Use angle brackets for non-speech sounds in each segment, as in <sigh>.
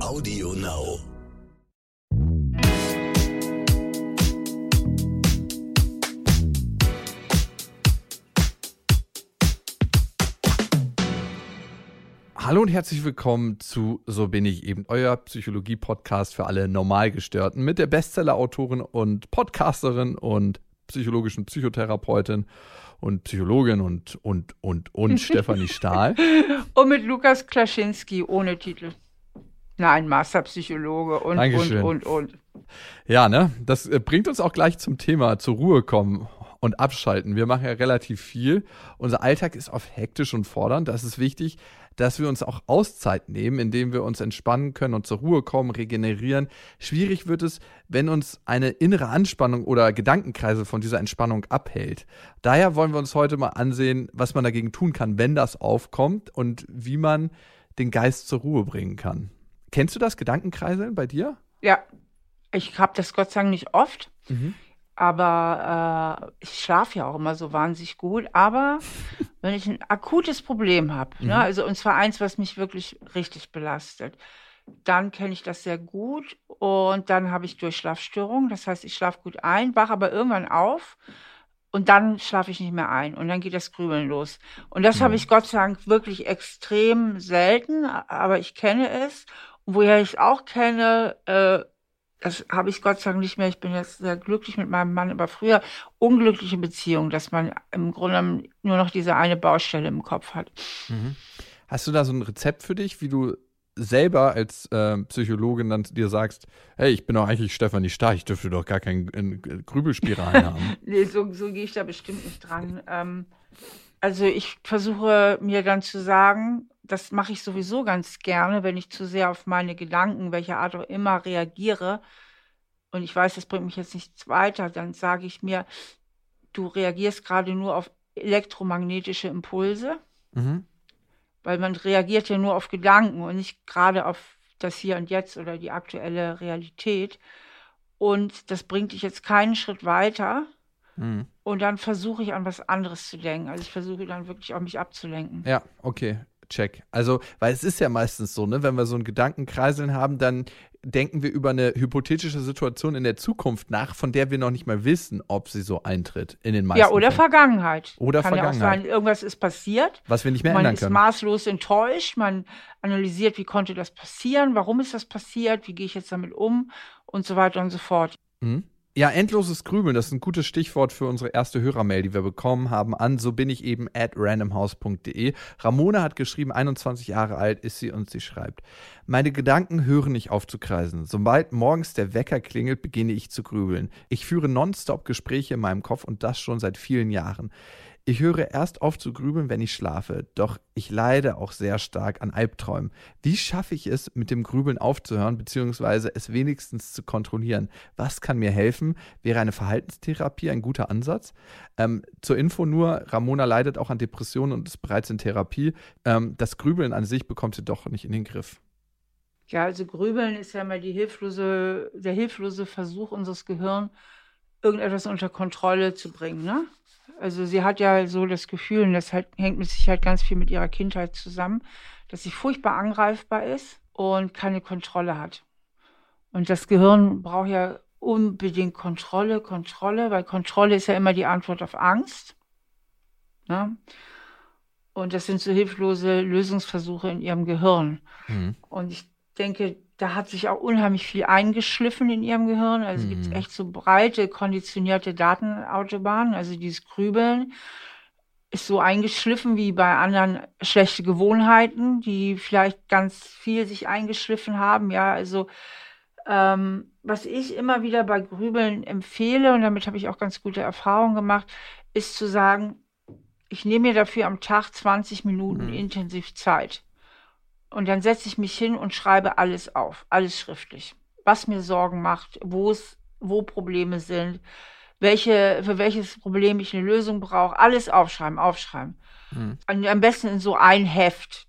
Audio Now. Hallo und herzlich willkommen zu So bin ich eben, euer Psychologie-Podcast für alle Normalgestörten mit der Bestseller-Autorin und Podcasterin und psychologischen Psychotherapeutin und Psychologin und, und, und, und <laughs> Stefanie Stahl. Und mit Lukas Klaschinski ohne Titel. Nein, Masterpsychologe und, Dankeschön. und, und, und. Ja, ne? Das äh, bringt uns auch gleich zum Thema zur Ruhe kommen und abschalten. Wir machen ja relativ viel. Unser Alltag ist oft hektisch und fordernd. Das ist wichtig, dass wir uns auch Auszeit nehmen, indem wir uns entspannen können und zur Ruhe kommen, regenerieren. Schwierig wird es, wenn uns eine innere Anspannung oder Gedankenkreise von dieser Entspannung abhält. Daher wollen wir uns heute mal ansehen, was man dagegen tun kann, wenn das aufkommt und wie man den Geist zur Ruhe bringen kann. Kennst du das Gedankenkreiseln bei dir? Ja, ich habe das Gott sei Dank nicht oft, aber äh, ich schlafe ja auch immer so wahnsinnig gut. Aber <laughs> wenn ich ein akutes Problem habe, Mhm. ne, also und zwar eins, was mich wirklich richtig belastet, dann kenne ich das sehr gut und dann habe ich Durchschlafstörungen. Das heißt, ich schlafe gut ein, wache aber irgendwann auf und dann schlafe ich nicht mehr ein und dann geht das Grübeln los. Und das habe Mhm. ich Gott sei Dank wirklich extrem selten, aber ich kenne es. Woher ich es auch kenne, äh, das habe ich Gott sei Dank nicht mehr. Ich bin jetzt sehr glücklich mit meinem Mann, aber früher unglückliche Beziehungen, dass man im Grunde nur noch diese eine Baustelle im Kopf hat. Hast du da so ein Rezept für dich, wie du selber als äh, Psychologin dann dir sagst, hey, ich bin doch eigentlich Stefanie Stark, ich dürfte doch gar keinen äh, Grübelspiralen <laughs> haben. Nee, so, so gehe ich da bestimmt nicht dran. Ähm, also ich versuche mir dann zu sagen, das mache ich sowieso ganz gerne, wenn ich zu sehr auf meine Gedanken, welcher Art auch immer, reagiere und ich weiß, das bringt mich jetzt nichts weiter, dann sage ich mir, du reagierst gerade nur auf elektromagnetische Impulse, Mhm. weil man reagiert ja nur auf Gedanken und nicht gerade auf das Hier und Jetzt oder die aktuelle Realität. Und das bringt dich jetzt keinen Schritt weiter. Mhm. Und dann versuche ich an was anderes zu denken. Also ich versuche dann wirklich auch mich abzulenken. Ja, okay, check. Also, weil es ist ja meistens so, ne, wenn wir so einen Gedankenkreiseln haben, dann denken wir über eine hypothetische Situation in der Zukunft nach, von der wir noch nicht mal wissen, ob sie so eintritt in den meisten Ja, oder Fällen. Vergangenheit. Oder Kann ja auch Vergangenheit. sein, irgendwas ist passiert. Was wir nicht mehr man ändern ist können. maßlos enttäuscht. Man analysiert, wie konnte das passieren? Warum ist das passiert? Wie gehe ich jetzt damit um? Und so weiter und so fort. Mhm. Ja, endloses Grübeln, das ist ein gutes Stichwort für unsere erste Hörermail, die wir bekommen haben, an so bin ich eben at randomhouse.de. Ramona hat geschrieben, 21 Jahre alt ist sie und sie schreibt, meine Gedanken hören nicht auf zu kreisen. Sobald morgens der Wecker klingelt, beginne ich zu grübeln. Ich führe nonstop Gespräche in meinem Kopf und das schon seit vielen Jahren. Ich höre erst auf zu grübeln, wenn ich schlafe, doch ich leide auch sehr stark an Albträumen. Wie schaffe ich es, mit dem Grübeln aufzuhören, beziehungsweise es wenigstens zu kontrollieren? Was kann mir helfen? Wäre eine Verhaltenstherapie ein guter Ansatz? Ähm, zur Info nur, Ramona leidet auch an Depressionen und ist bereits in Therapie. Ähm, das Grübeln an sich bekommt sie doch nicht in den Griff. Ja, also Grübeln ist ja die hilflose, der hilflose Versuch unseres Gehirns, irgendetwas unter Kontrolle zu bringen. Ne? Also sie hat ja so das Gefühl, und das halt, hängt mit Sicherheit ganz viel mit ihrer Kindheit zusammen, dass sie furchtbar angreifbar ist und keine Kontrolle hat. Und das Gehirn braucht ja unbedingt Kontrolle, Kontrolle, weil Kontrolle ist ja immer die Antwort auf Angst. Ne? Und das sind so hilflose Lösungsversuche in ihrem Gehirn. Mhm. Und ich denke, da hat sich auch unheimlich viel eingeschliffen in ihrem Gehirn. Also Mhm. gibt es echt so breite, konditionierte Datenautobahnen. Also dieses Grübeln ist so eingeschliffen wie bei anderen schlechte Gewohnheiten, die vielleicht ganz viel sich eingeschliffen haben. Ja, also ähm, was ich immer wieder bei Grübeln empfehle, und damit habe ich auch ganz gute Erfahrungen gemacht, ist zu sagen, ich nehme mir dafür am Tag 20 Minuten Mhm. intensiv Zeit. Und dann setze ich mich hin und schreibe alles auf, alles schriftlich. Was mir Sorgen macht, wo es, wo Probleme sind, welche, für welches Problem ich eine Lösung brauche, alles aufschreiben, aufschreiben. Mhm. Am besten in so ein Heft.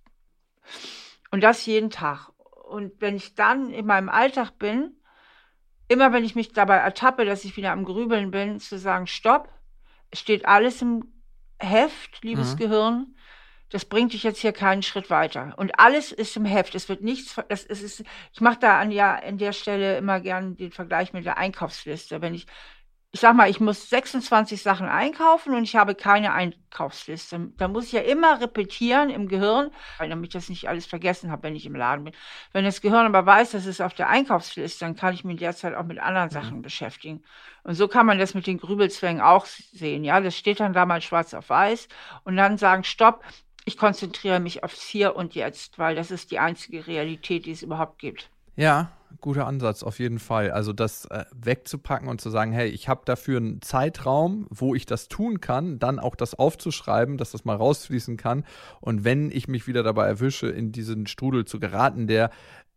Und das jeden Tag. Und wenn ich dann in meinem Alltag bin, immer wenn ich mich dabei ertappe, dass ich wieder am Grübeln bin, zu sagen, stopp, steht alles im Heft, liebes Mhm. Gehirn. Das bringt dich jetzt hier keinen Schritt weiter. Und alles ist im Heft. Es wird nichts, das ist, ist ich mache da an ja an der Stelle immer gern den Vergleich mit der Einkaufsliste. Wenn ich ich sag mal, ich muss 26 Sachen einkaufen und ich habe keine Einkaufsliste. Da muss ich ja immer repetieren im Gehirn, damit ich das nicht alles vergessen habe, wenn ich im Laden bin. Wenn das Gehirn aber weiß, dass es auf der Einkaufsliste, dann kann ich mich derzeit auch mit anderen Sachen mhm. beschäftigen. Und so kann man das mit den Grübelzwängen auch sehen. Ja, das steht dann da mal schwarz auf weiß und dann sagen, stopp, ich konzentriere mich aufs Hier und Jetzt, weil das ist die einzige Realität, die es überhaupt gibt. Ja, guter Ansatz, auf jeden Fall. Also das äh, wegzupacken und zu sagen, hey, ich habe dafür einen Zeitraum, wo ich das tun kann, dann auch das aufzuschreiben, dass das mal rausfließen kann. Und wenn ich mich wieder dabei erwische, in diesen Strudel zu geraten, der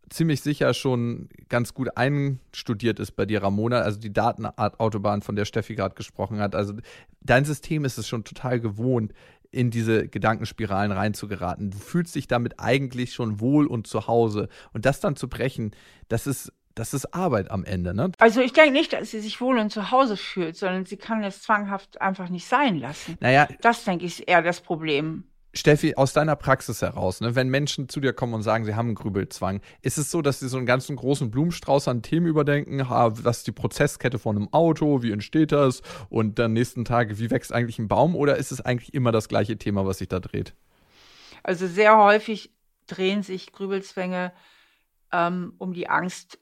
ziemlich sicher schon ganz gut einstudiert ist bei dir, Ramona, also die Datenautobahn, von der Steffi gerade gesprochen hat. Also dein System ist es schon total gewohnt, in diese Gedankenspiralen reinzugeraten. Du fühlst dich damit eigentlich schon wohl und zu Hause. Und das dann zu brechen, das ist das ist Arbeit am Ende, ne? Also ich denke nicht, dass sie sich wohl und zu Hause fühlt, sondern sie kann es zwanghaft einfach nicht sein lassen. Naja. Das, denke ich, ist eher das Problem. Steffi, aus deiner Praxis heraus, ne, wenn Menschen zu dir kommen und sagen, sie haben einen Grübelzwang, ist es so, dass sie so einen ganzen großen Blumenstrauß an Themen überdenken? Was ist die Prozesskette von einem Auto? Wie entsteht das? Und dann nächsten Tage, wie wächst eigentlich ein Baum? Oder ist es eigentlich immer das gleiche Thema, was sich da dreht? Also sehr häufig drehen sich Grübelzwänge ähm, um die Angst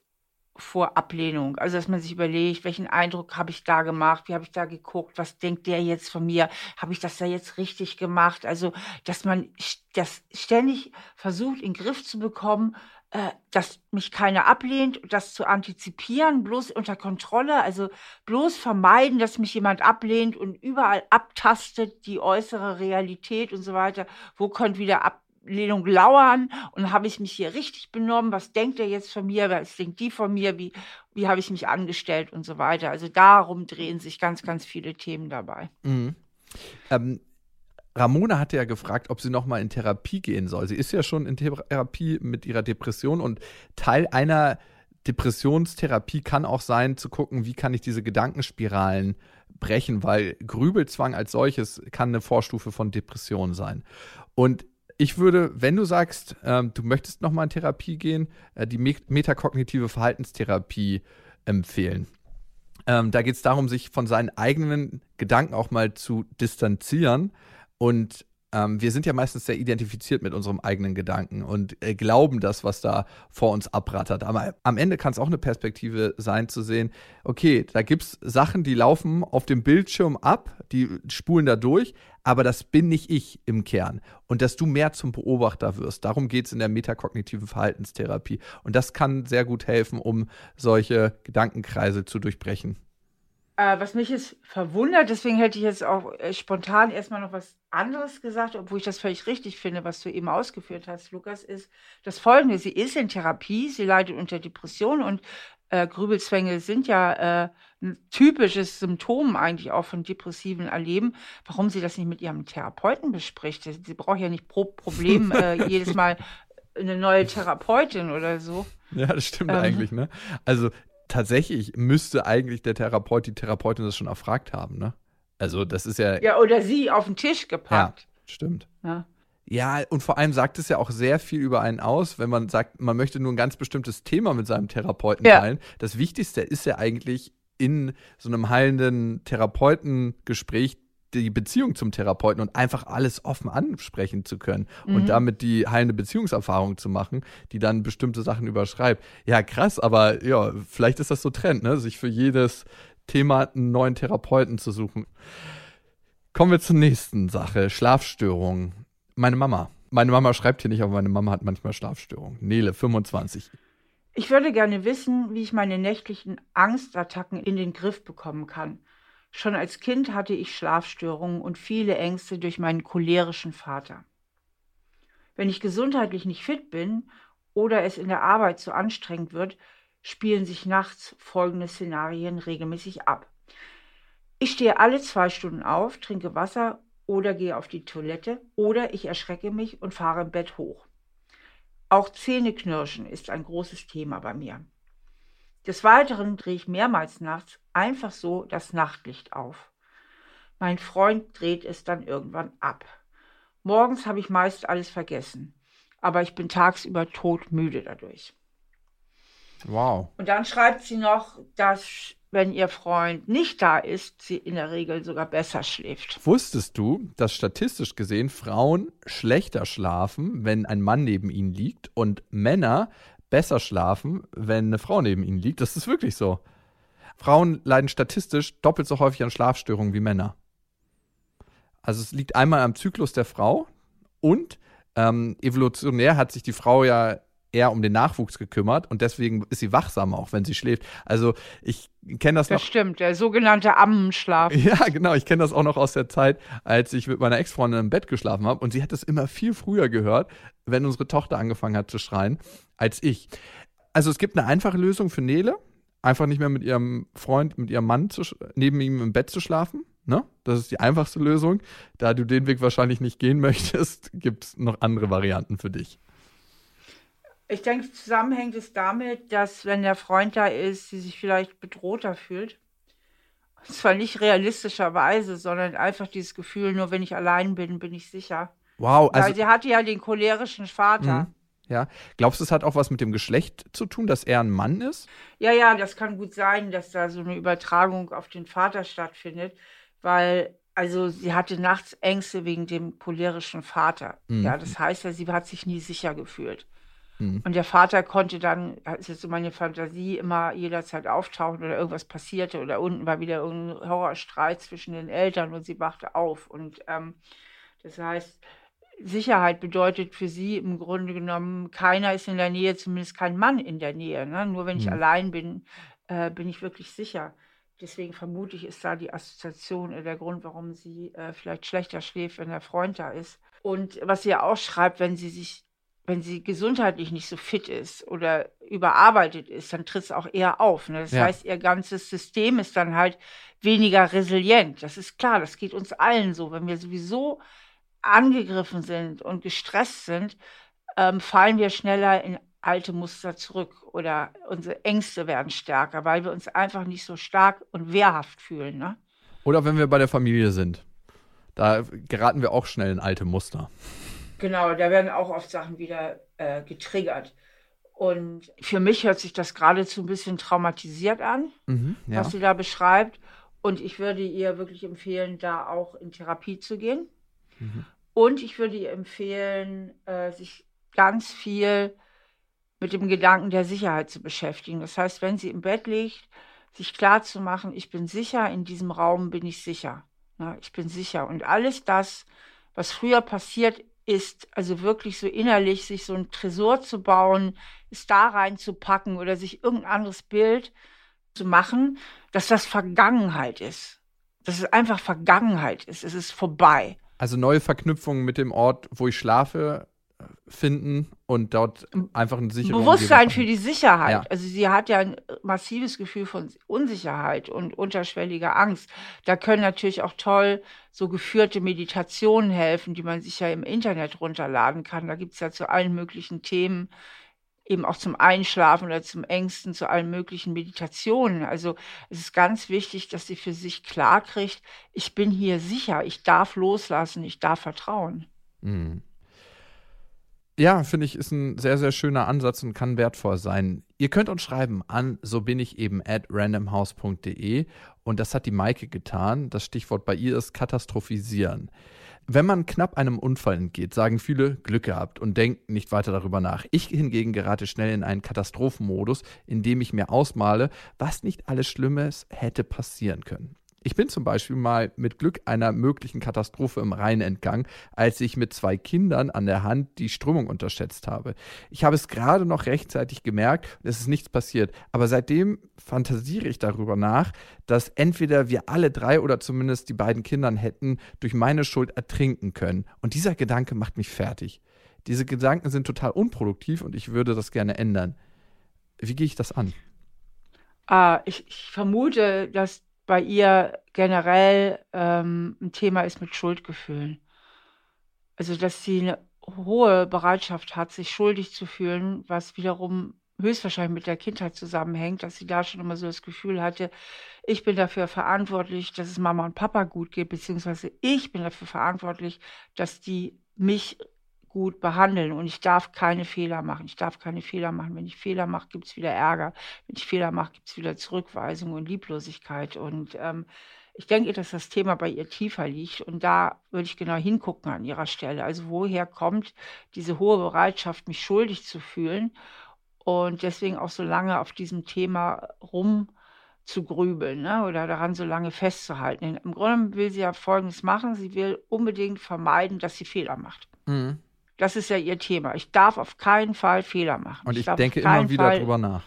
vor Ablehnung. Also, dass man sich überlegt, welchen Eindruck habe ich da gemacht, wie habe ich da geguckt, was denkt der jetzt von mir, habe ich das da jetzt richtig gemacht? Also, dass man das ständig versucht, in den Griff zu bekommen, äh, dass mich keiner ablehnt, das zu antizipieren, bloß unter Kontrolle, also bloß vermeiden, dass mich jemand ablehnt und überall abtastet die äußere Realität und so weiter. Wo könnte wieder ab Ablehnung lauern und habe ich mich hier richtig benommen? Was denkt er jetzt von mir? Was denkt die von mir? Wie, wie habe ich mich angestellt und so weiter? Also darum drehen sich ganz, ganz viele Themen dabei. Mhm. Ähm, Ramona hatte ja gefragt, ob sie nochmal in Therapie gehen soll. Sie ist ja schon in Therapie mit ihrer Depression und Teil einer Depressionstherapie kann auch sein, zu gucken, wie kann ich diese Gedankenspiralen brechen, weil Grübelzwang als solches kann eine Vorstufe von Depression sein. Und ich würde, wenn du sagst, ähm, du möchtest nochmal in Therapie gehen, äh, die me metakognitive Verhaltenstherapie empfehlen. Ähm, da geht es darum, sich von seinen eigenen Gedanken auch mal zu distanzieren und ähm, wir sind ja meistens sehr identifiziert mit unserem eigenen Gedanken und äh, glauben das, was da vor uns abrattert. Aber am Ende kann es auch eine Perspektive sein, zu sehen, okay, da gibt es Sachen, die laufen auf dem Bildschirm ab, die spulen da durch, aber das bin nicht ich im Kern. Und dass du mehr zum Beobachter wirst. Darum geht es in der metakognitiven Verhaltenstherapie. Und das kann sehr gut helfen, um solche Gedankenkreise zu durchbrechen. Äh, was mich jetzt verwundert, deswegen hätte ich jetzt auch äh, spontan erstmal noch was anderes gesagt, obwohl ich das völlig richtig finde, was du eben ausgeführt hast, Lukas, ist das folgende. Sie ist in Therapie, sie leidet unter Depression und äh, Grübelzwänge sind ja äh, ein typisches Symptom eigentlich auch von depressiven Erleben. Warum sie das nicht mit ihrem Therapeuten bespricht? Sie braucht ja nicht pro Problem <laughs> äh, jedes Mal eine neue Therapeutin oder so. Ja, das stimmt ähm, eigentlich, ne? Also tatsächlich müsste eigentlich der Therapeut, die Therapeutin das schon erfragt haben, ne? Also das ist ja. Ja, oder sie auf den Tisch gepackt. Ja, stimmt. Ja. Ja, und vor allem sagt es ja auch sehr viel über einen aus, wenn man sagt, man möchte nur ein ganz bestimmtes Thema mit seinem Therapeuten ja. teilen. Das Wichtigste ist ja eigentlich in so einem heilenden Therapeutengespräch die Beziehung zum Therapeuten und einfach alles offen ansprechen zu können mhm. und damit die heilende Beziehungserfahrung zu machen, die dann bestimmte Sachen überschreibt. Ja, krass, aber ja, vielleicht ist das so Trend, ne? sich für jedes Thema einen neuen Therapeuten zu suchen. Kommen wir zur nächsten Sache, Schlafstörungen. Meine Mama. Meine Mama schreibt hier nicht, aber meine Mama hat manchmal Schlafstörungen. Nele, 25. Ich würde gerne wissen, wie ich meine nächtlichen Angstattacken in den Griff bekommen kann. Schon als Kind hatte ich Schlafstörungen und viele Ängste durch meinen cholerischen Vater. Wenn ich gesundheitlich nicht fit bin oder es in der Arbeit zu anstrengend wird, spielen sich nachts folgende Szenarien regelmäßig ab. Ich stehe alle zwei Stunden auf, trinke Wasser oder gehe auf die Toilette oder ich erschrecke mich und fahre im Bett hoch. Auch Zähneknirschen ist ein großes Thema bei mir. Des Weiteren drehe ich mehrmals nachts einfach so das Nachtlicht auf. Mein Freund dreht es dann irgendwann ab. Morgens habe ich meist alles vergessen, aber ich bin tagsüber todmüde dadurch. Wow. Und dann schreibt sie noch, dass wenn ihr Freund nicht da ist, sie in der Regel sogar besser schläft. Wusstest du, dass statistisch gesehen Frauen schlechter schlafen, wenn ein Mann neben ihnen liegt und Männer besser schlafen, wenn eine Frau neben ihnen liegt? Das ist wirklich so. Frauen leiden statistisch doppelt so häufig an Schlafstörungen wie Männer. Also es liegt einmal am Zyklus der Frau und ähm, evolutionär hat sich die Frau ja eher um den Nachwuchs gekümmert und deswegen ist sie wachsamer, auch wenn sie schläft. Also ich kenne das, Das noch. stimmt, der sogenannte Ammenschlaf. <laughs> Ja, genau. Ich kenne das auch noch aus der Zeit, als ich mit meiner Ex-Freundin im Bett geschlafen habe. Und sie hat es immer viel früher gehört, wenn unsere Tochter angefangen hat zu schreien, als ich. Also es gibt eine einfache Lösung für Nele. Einfach nicht mehr mit ihrem Freund, mit ihrem Mann zu, neben ihm im Bett zu schlafen. Ne? Das ist die einfachste Lösung. Da du den Weg wahrscheinlich nicht gehen möchtest, <laughs> gibt es noch andere Varianten für dich. Ich denke, zusammenhängt es damit, dass wenn der Freund da ist, sie sich vielleicht bedrohter fühlt. Und zwar nicht realistischerweise, sondern einfach dieses Gefühl, nur wenn ich allein bin, bin ich sicher. Wow, Weil also sie hatte ja den cholerischen Vater. Mhm. ja. Glaubst du, es hat auch was mit dem Geschlecht zu tun, dass er ein Mann ist? Ja, ja, das kann gut sein, dass da so eine Übertragung auf den Vater stattfindet, weil also sie hatte nachts Ängste wegen dem cholerischen Vater. Mhm. Ja, das heißt ja, sie hat sich nie sicher gefühlt. Mhm. Und der Vater konnte dann, das ist jetzt so meine Fantasie, immer jederzeit auftauchen oder irgendwas passierte oder unten war wieder irgendein Horrorstreit zwischen den Eltern und sie wachte auf. Und ähm, das heißt, Sicherheit bedeutet für sie im Grunde genommen, keiner ist in der Nähe, zumindest kein Mann in der Nähe. Ne? Nur wenn ich Mhm. allein bin, äh, bin ich wirklich sicher. Deswegen vermute ich, ist da die Assoziation der Grund, warum sie äh, vielleicht schlechter schläft, wenn der Freund da ist. Und was sie ja auch schreibt, wenn sie sich, wenn sie gesundheitlich nicht so fit ist oder überarbeitet ist, dann tritt es auch eher auf. Ne? Das Ja. heißt, ihr ganzes System ist dann halt weniger resilient. Das ist klar, das geht uns allen so. Wenn wir sowieso angegriffen sind und gestresst sind, ähm, fallen wir schneller in alte Muster zurück oder unsere Ängste werden stärker, weil wir uns einfach nicht so stark und wehrhaft fühlen. Ne? Oder wenn wir bei der Familie sind. Da geraten wir auch schnell in alte Muster. Genau, da werden auch oft Sachen wieder äh, getriggert. Und für mich hört sich das geradezu ein bisschen traumatisiert an, Mhm, ja. was sie da beschreibt. Und ich würde ihr wirklich empfehlen, da auch in Therapie zu gehen. Mhm. Und ich würde ihr empfehlen, äh, sich ganz viel mit dem Gedanken der Sicherheit zu beschäftigen. Das heißt, wenn sie im Bett liegt, sich klar zu machen, ich bin sicher, in diesem Raum bin ich sicher. Ja, ich bin sicher. Und alles das, was früher passiert ist, also wirklich so innerlich sich so ein Tresor zu bauen, es da reinzupacken oder sich irgendein anderes Bild zu machen, dass das Vergangenheit ist. Dass es einfach Vergangenheit ist. Es ist vorbei. Also neue Verknüpfungen mit dem Ort, wo ich schlafe, finden und dort einfach eine sichere Bewusstsein Umgebung für die Sicherheit. Ja. Also sie hat ja ein massives Gefühl von Unsicherheit und unterschwelliger Angst. Da können natürlich auch toll so geführte Meditationen helfen, die man sich ja im Internet runterladen kann. Da gibt es ja zu allen möglichen Themen, eben auch zum Einschlafen oder zum Ängsten, zu allen möglichen Meditationen. Also es ist ganz wichtig, dass sie für sich klar kriegt, ich bin hier sicher, ich darf loslassen, ich darf vertrauen. Mhm. Ja, finde ich, ist ein sehr, sehr schöner Ansatz und kann wertvoll sein. Ihr könnt uns schreiben an so bin ich eben at randomhouse.de und das hat die Maike getan. Das Stichwort bei ihr ist katastrophisieren. Wenn man knapp einem Unfall entgeht, sagen viele Glück gehabt und denken nicht weiter darüber nach. Ich hingegen gerate schnell in einen Katastrophenmodus, in dem ich mir ausmale, was nicht alles Schlimmes hätte passieren können. Ich bin zum Beispiel mal mit Glück einer möglichen Katastrophe im Rhein entgangen, als ich mit zwei Kindern an der Hand die Strömung unterschätzt habe. Ich habe es gerade noch rechtzeitig gemerkt es ist nichts passiert. Aber seitdem fantasiere ich darüber nach, dass entweder wir alle drei oder zumindest die beiden Kindern hätten durch meine Schuld ertrinken können. Und dieser Gedanke macht mich fertig. Diese Gedanken sind total unproduktiv und ich würde das gerne ändern. Wie gehe ich das an? Ah, ich, ich vermute, dass bei ihr generell ähm, ein Thema ist mit Schuldgefühlen. Also, dass sie eine hohe Bereitschaft hat, sich schuldig zu fühlen, was wiederum höchstwahrscheinlich mit der Kindheit zusammenhängt, dass sie da schon immer so das Gefühl hatte, ich bin dafür verantwortlich, dass es Mama und Papa gut geht, beziehungsweise ich bin dafür verantwortlich, dass die mich gut behandeln und ich darf keine Fehler machen. Ich darf keine Fehler machen. Wenn ich Fehler mache, gibt es wieder Ärger. Wenn ich Fehler mache, gibt es wieder Zurückweisung und Lieblosigkeit. Und ähm, ich denke, dass das Thema bei ihr tiefer liegt und da würde ich genau hingucken an ihrer Stelle. Also woher kommt diese hohe Bereitschaft, mich schuldig zu fühlen und deswegen auch so lange auf diesem Thema rum zu grübeln ne? oder daran so lange festzuhalten. Im Grunde will sie ja Folgendes machen. Sie will unbedingt vermeiden, dass sie Fehler macht. Mhm. Das ist ja ihr Thema. Ich darf auf keinen Fall Fehler machen. Und ich, ich denke immer wieder Fall drüber nach.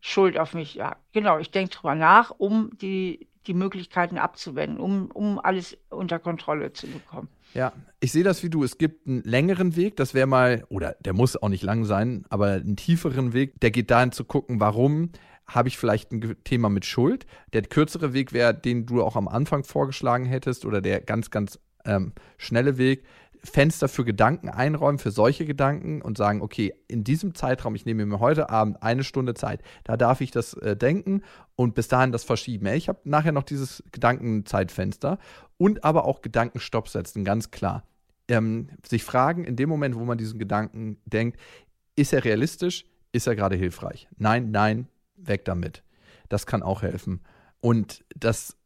Schuld auf mich, ja. Genau, ich denke drüber nach, um die, die Möglichkeiten abzuwenden, um, um alles unter Kontrolle zu bekommen. Ja, ich sehe das wie du. Es gibt einen längeren Weg, das wäre mal, oder der muss auch nicht lang sein, aber einen tieferen Weg, der geht dahin zu gucken, warum habe ich vielleicht ein Thema mit Schuld. Der kürzere Weg wäre, den du auch am Anfang vorgeschlagen hättest, oder der ganz, ganz ähm, schnelle Weg, Fenster für Gedanken einräumen, für solche Gedanken und sagen, okay, in diesem Zeitraum, ich nehme mir heute Abend eine Stunde Zeit, da darf ich das äh, denken und bis dahin das verschieben. Ich habe nachher noch dieses Gedankenzeitfenster und aber auch Gedankenstopp setzen, ganz klar. Ähm, sich fragen, in dem Moment, wo man diesen Gedanken denkt, ist er realistisch? Ist er gerade hilfreich? Nein, nein, weg damit. Das kann auch helfen. Und das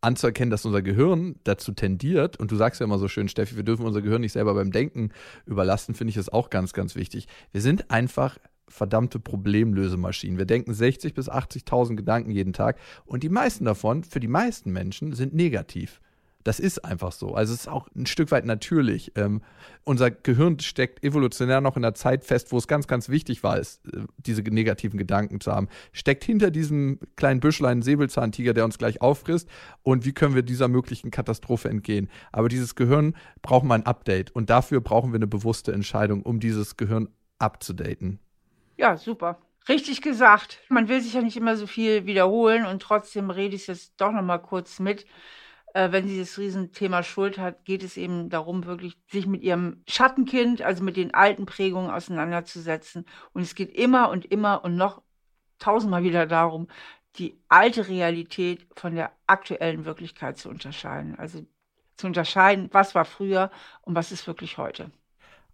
anzuerkennen, dass unser Gehirn dazu tendiert, und du sagst ja immer so schön, Steffi, wir dürfen unser Gehirn nicht selber beim Denken überlasten, finde ich das auch ganz, ganz wichtig. Wir sind einfach verdammte Problemlösemaschinen. Wir denken 60.000 bis 80.000 Gedanken jeden Tag und die meisten davon, für die meisten Menschen, sind negativ. Das ist einfach so. Also es ist auch ein Stück weit natürlich. Ähm, unser Gehirn steckt evolutionär noch in der Zeit fest, wo es ganz, ganz wichtig war, es, äh, diese negativen Gedanken zu haben. Steckt hinter diesem kleinen Büschlein Säbelzahntiger, der uns gleich auffrisst. Und wie können wir dieser möglichen Katastrophe entgehen? Aber dieses Gehirn braucht mal ein Update. Und dafür brauchen wir eine bewusste Entscheidung, um dieses Gehirn abzudaten. Ja, super. Richtig gesagt. Man will sich ja nicht immer so viel wiederholen und trotzdem rede ich es jetzt doch noch mal kurz mit äh, wenn sie das Riesenthema Schuld hat, geht es eben darum, wirklich sich mit ihrem Schattenkind, also mit den alten Prägungen auseinanderzusetzen. Und es geht immer und immer und noch tausendmal wieder darum, die alte Realität von der aktuellen Wirklichkeit zu unterscheiden. Also zu unterscheiden, was war früher und was ist wirklich heute.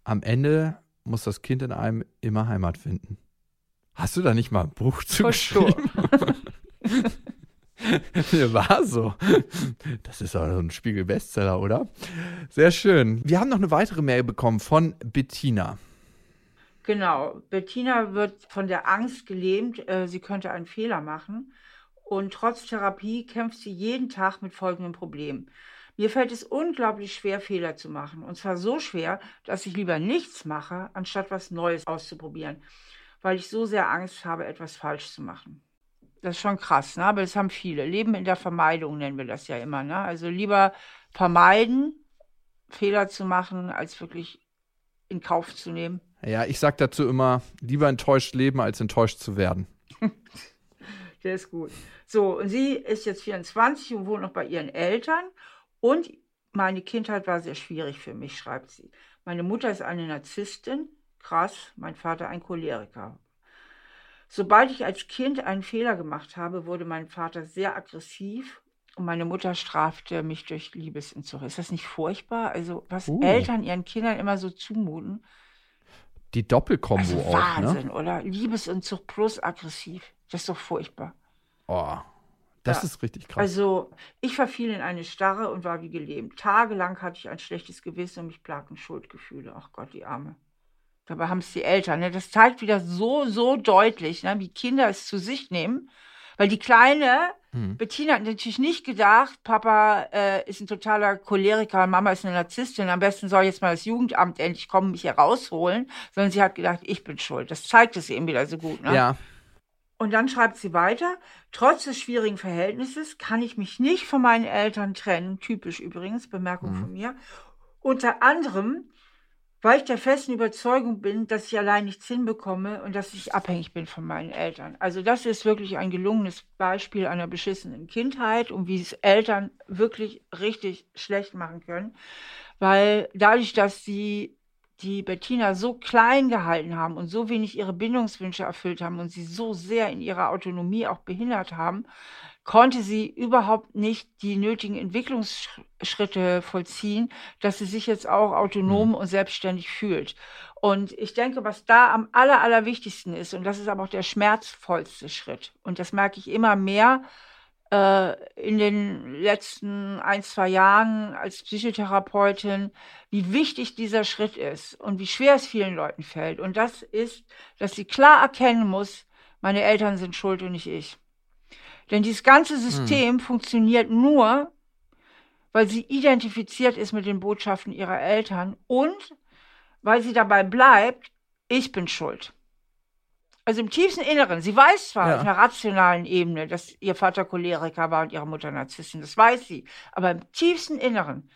Am Ende muss das Kind in einem immer Heimat finden. Hast du da nicht mal ein Buch zu geschrieben? <laughs> <laughs> War so. Das ist auch so ein Spiegel-Bestseller, oder? Sehr schön. Wir haben noch eine weitere Mail bekommen von Bettina. Genau. Bettina wird von der Angst gelähmt, äh, sie könnte einen Fehler machen. Und trotz Therapie kämpft sie jeden Tag mit folgendem Problem. Mir fällt es unglaublich schwer, Fehler zu machen. Und zwar so schwer, dass ich lieber nichts mache, anstatt was Neues auszuprobieren, weil ich so sehr Angst habe, etwas falsch zu machen. Das ist schon krass, ne? aber das haben viele. Leben in der Vermeidung nennen wir das ja immer. Ne? Also lieber vermeiden, Fehler zu machen, als wirklich in Kauf zu nehmen. Ja, ich sage dazu immer, lieber enttäuscht leben, als enttäuscht zu werden. <laughs> Der ist gut. So, und sie ist jetzt 24 und wohnt noch bei ihren Eltern. Und meine Kindheit war sehr schwierig für mich, schreibt sie. Meine Mutter ist eine Narzisstin, krass, mein Vater ein Choleriker. Sobald ich als Kind einen Fehler gemacht habe, wurde mein Vater sehr aggressiv und meine Mutter strafte mich durch Liebesentzug. Ist das nicht furchtbar? Also, was uh. Eltern ihren Kindern immer so zumuten. Die Doppelkombo also auch, ne? Wahnsinn, ne? oder? Liebesentzug plus aggressiv. Das ist doch furchtbar. Oh, das ja. ist richtig krass. Also, ich verfiel in eine Starre und war wie gelähmt. Tagelang hatte ich ein schlechtes Gewissen und mich plagten Schuldgefühle. Ach Gott, die Arme. Dabei haben es die Eltern. Ne? Das zeigt wieder so, so deutlich, ne? wie Kinder es zu sich nehmen. Weil die kleine hm. Bettina hat natürlich nicht gedacht, Papa äh, ist ein totaler Choleriker, Mama ist eine Narzisstin, am besten soll jetzt mal das Jugendamt endlich kommen, mich hier rausholen. Sondern sie hat gedacht, ich bin schuld. Das zeigt es eben wieder so gut. Ne? Ja. Und dann schreibt sie weiter, trotz des schwierigen Verhältnisses kann ich mich nicht von meinen Eltern trennen, typisch übrigens, Bemerkung hm. von mir. Unter anderem weil ich der festen Überzeugung bin, dass ich allein nichts hinbekomme und dass ich abhängig bin von meinen Eltern. Also das ist wirklich ein gelungenes Beispiel einer beschissenen Kindheit und wie es Eltern wirklich richtig schlecht machen können, weil dadurch, dass sie die Bettina so klein gehalten haben und so wenig ihre Bindungswünsche erfüllt haben und sie so sehr in ihrer Autonomie auch behindert haben, konnte sie überhaupt nicht die nötigen Entwicklungsschritte vollziehen, dass sie sich jetzt auch autonom mhm. und selbstständig fühlt. Und ich denke, was da am aller, allerwichtigsten ist, und das ist aber auch der schmerzvollste Schritt, und das merke ich immer mehr, äh, in den letzten ein, zwei Jahren als Psychotherapeutin, wie wichtig dieser Schritt ist und wie schwer es vielen Leuten fällt. Und das ist, dass sie klar erkennen muss, meine Eltern sind schuld und nicht ich. Denn dieses ganze System hm. funktioniert nur, weil sie identifiziert ist mit den Botschaften ihrer Eltern und weil sie dabei bleibt, ich bin schuld. Also im tiefsten Inneren, sie weiß zwar ja. auf einer rationalen Ebene, dass ihr Vater Choleriker war und ihre Mutter Narzisstin, das weiß sie, aber im tiefsten Inneren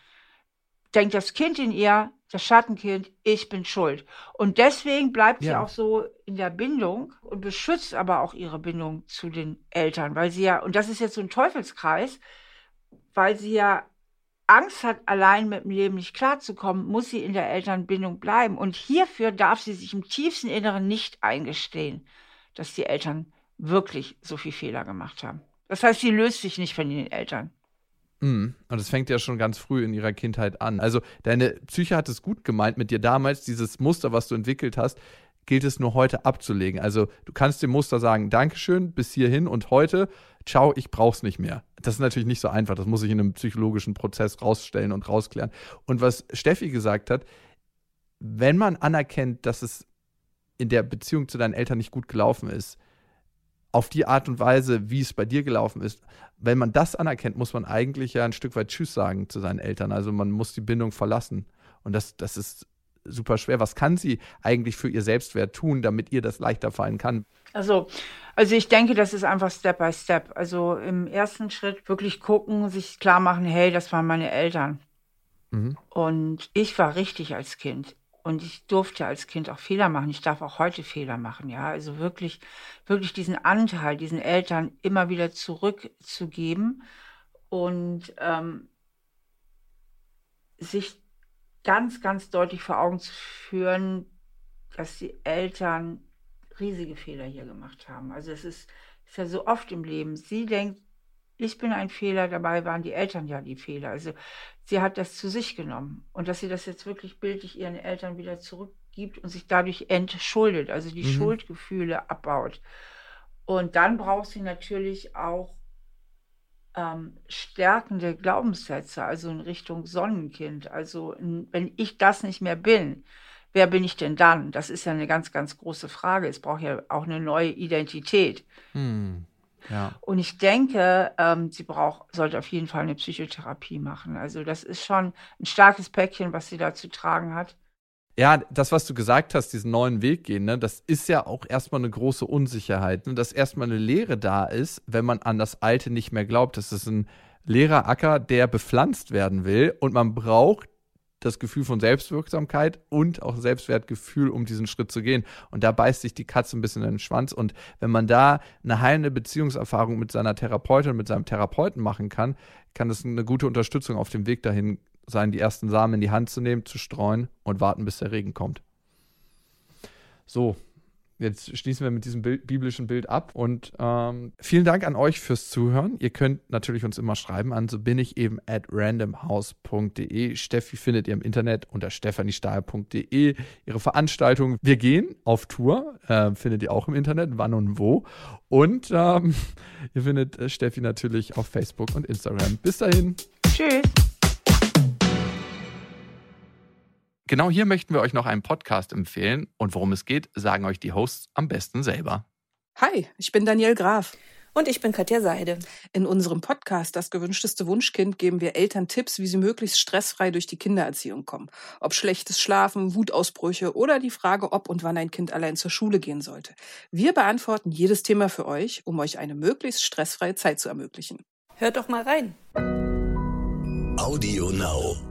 denkt das Kind in ihr, das Schattenkind, ich bin schuld. Und deswegen bleibt ja. sie auch so in der Bindung und beschützt aber auch ihre Bindung zu den Eltern, weil sie ja, und das ist jetzt so ein Teufelskreis, weil sie ja Angst hat, allein mit dem Leben nicht klarzukommen, muss sie in der Elternbindung bleiben. Und hierfür darf sie sich im tiefsten Inneren nicht eingestehen, dass die Eltern wirklich so viel Fehler gemacht haben. Das heißt, sie löst sich nicht von den Eltern. Mhm. Und es fängt ja schon ganz früh in ihrer Kindheit an. Also deine Psyche hat es gut gemeint mit dir damals, dieses Muster, was du entwickelt hast, gilt es nur heute abzulegen. Also du kannst dem Muster sagen, Dankeschön, bis hierhin und heute, ciao, ich brauch's nicht mehr. Das ist natürlich nicht so einfach. Das muss ich in einem psychologischen Prozess rausstellen und rausklären. Und was Steffi gesagt hat, wenn man anerkennt, dass es in der Beziehung zu deinen Eltern nicht gut gelaufen ist, auf die Art und Weise, wie es bei dir gelaufen ist, wenn man das anerkennt, muss man eigentlich ja ein Stück weit Tschüss sagen zu seinen Eltern. Also man muss die Bindung verlassen. Und das, das ist super schwer. Was kann sie eigentlich für ihr Selbstwert tun, damit ihr das leichter fallen kann? Also, also ich denke, das ist einfach Step by Step. Also im ersten Schritt wirklich gucken, sich klar machen, hey, das waren meine Eltern. Mhm. Und ich war richtig als Kind. Und ich durfte als Kind auch Fehler machen. Ich darf auch heute Fehler machen, ja. Also wirklich, wirklich diesen Anteil, diesen Eltern immer wieder zurückzugeben und ähm, sich ganz, ganz deutlich vor Augen zu führen, dass die Eltern riesige Fehler hier gemacht haben. Also es ist, ist ja so oft im Leben. Sie denkt, ich bin ein Fehler, dabei waren die Eltern ja die Fehler. Also sie hat das zu sich genommen. Und dass sie das jetzt wirklich bildlich ihren Eltern wieder zurückgibt und sich dadurch entschuldet, also die mhm. Schuldgefühle abbaut. Und dann braucht sie natürlich auch ähm, stärkende Glaubenssätze, also in Richtung Sonnenkind. Also wenn ich das nicht mehr bin, wer bin ich denn dann? Das ist ja eine ganz, ganz große Frage. Es braucht ja auch eine neue Identität. Hm. Ja. Und ich denke, ähm, sie braucht, sollte auf jeden Fall eine Psychotherapie machen. Also das ist schon ein starkes Päckchen, was sie da zu tragen hat. Ja, das, was du gesagt hast, diesen neuen Weg gehen, ne, das ist ja auch erstmal eine große Unsicherheit. Ne, dass erstmal eine Lehre da ist, wenn man an das Alte nicht mehr glaubt. Das ist ein leerer Acker, der bepflanzt werden will und man braucht das Gefühl von Selbstwirksamkeit und auch Selbstwertgefühl, um diesen Schritt zu gehen. Und da beißt sich die Katze ein bisschen in den Schwanz. Und wenn man da eine heilende Beziehungserfahrung mit seiner Therapeutin, mit seinem Therapeuten machen kann, kann das eine gute Unterstützung auf dem Weg dahin sein, die ersten Samen in die Hand zu nehmen, zu streuen und warten, bis der Regen kommt. So, Jetzt schließen wir mit diesem Bild, biblischen Bild ab und ähm, vielen Dank an euch fürs Zuhören. Ihr könnt natürlich uns immer schreiben an so bin ich eben at randomhouse.de. Steffi findet ihr im Internet unter stephaniestahl.de. Ihre Veranstaltung. Wir gehen auf Tour, äh, findet ihr auch im Internet, wann und wo. Und ähm, <laughs> ihr findet äh, Steffi natürlich auf Facebook und Instagram. Bis dahin. Tschüss. Genau hier möchten wir euch noch einen Podcast empfehlen und worum es geht, sagen euch die Hosts am besten selber. Hi, ich bin Daniel Graf. Und ich bin Katja Seide. In unserem Podcast Das gewünschteste Wunschkind geben wir Eltern Tipps, wie sie möglichst stressfrei durch die Kindererziehung kommen. Ob schlechtes Schlafen, Wutausbrüche oder die Frage, ob und wann ein Kind allein zur Schule gehen sollte. Wir beantworten jedes Thema für euch, um euch eine möglichst stressfreie Zeit zu ermöglichen. Hört doch mal rein. Audio Now.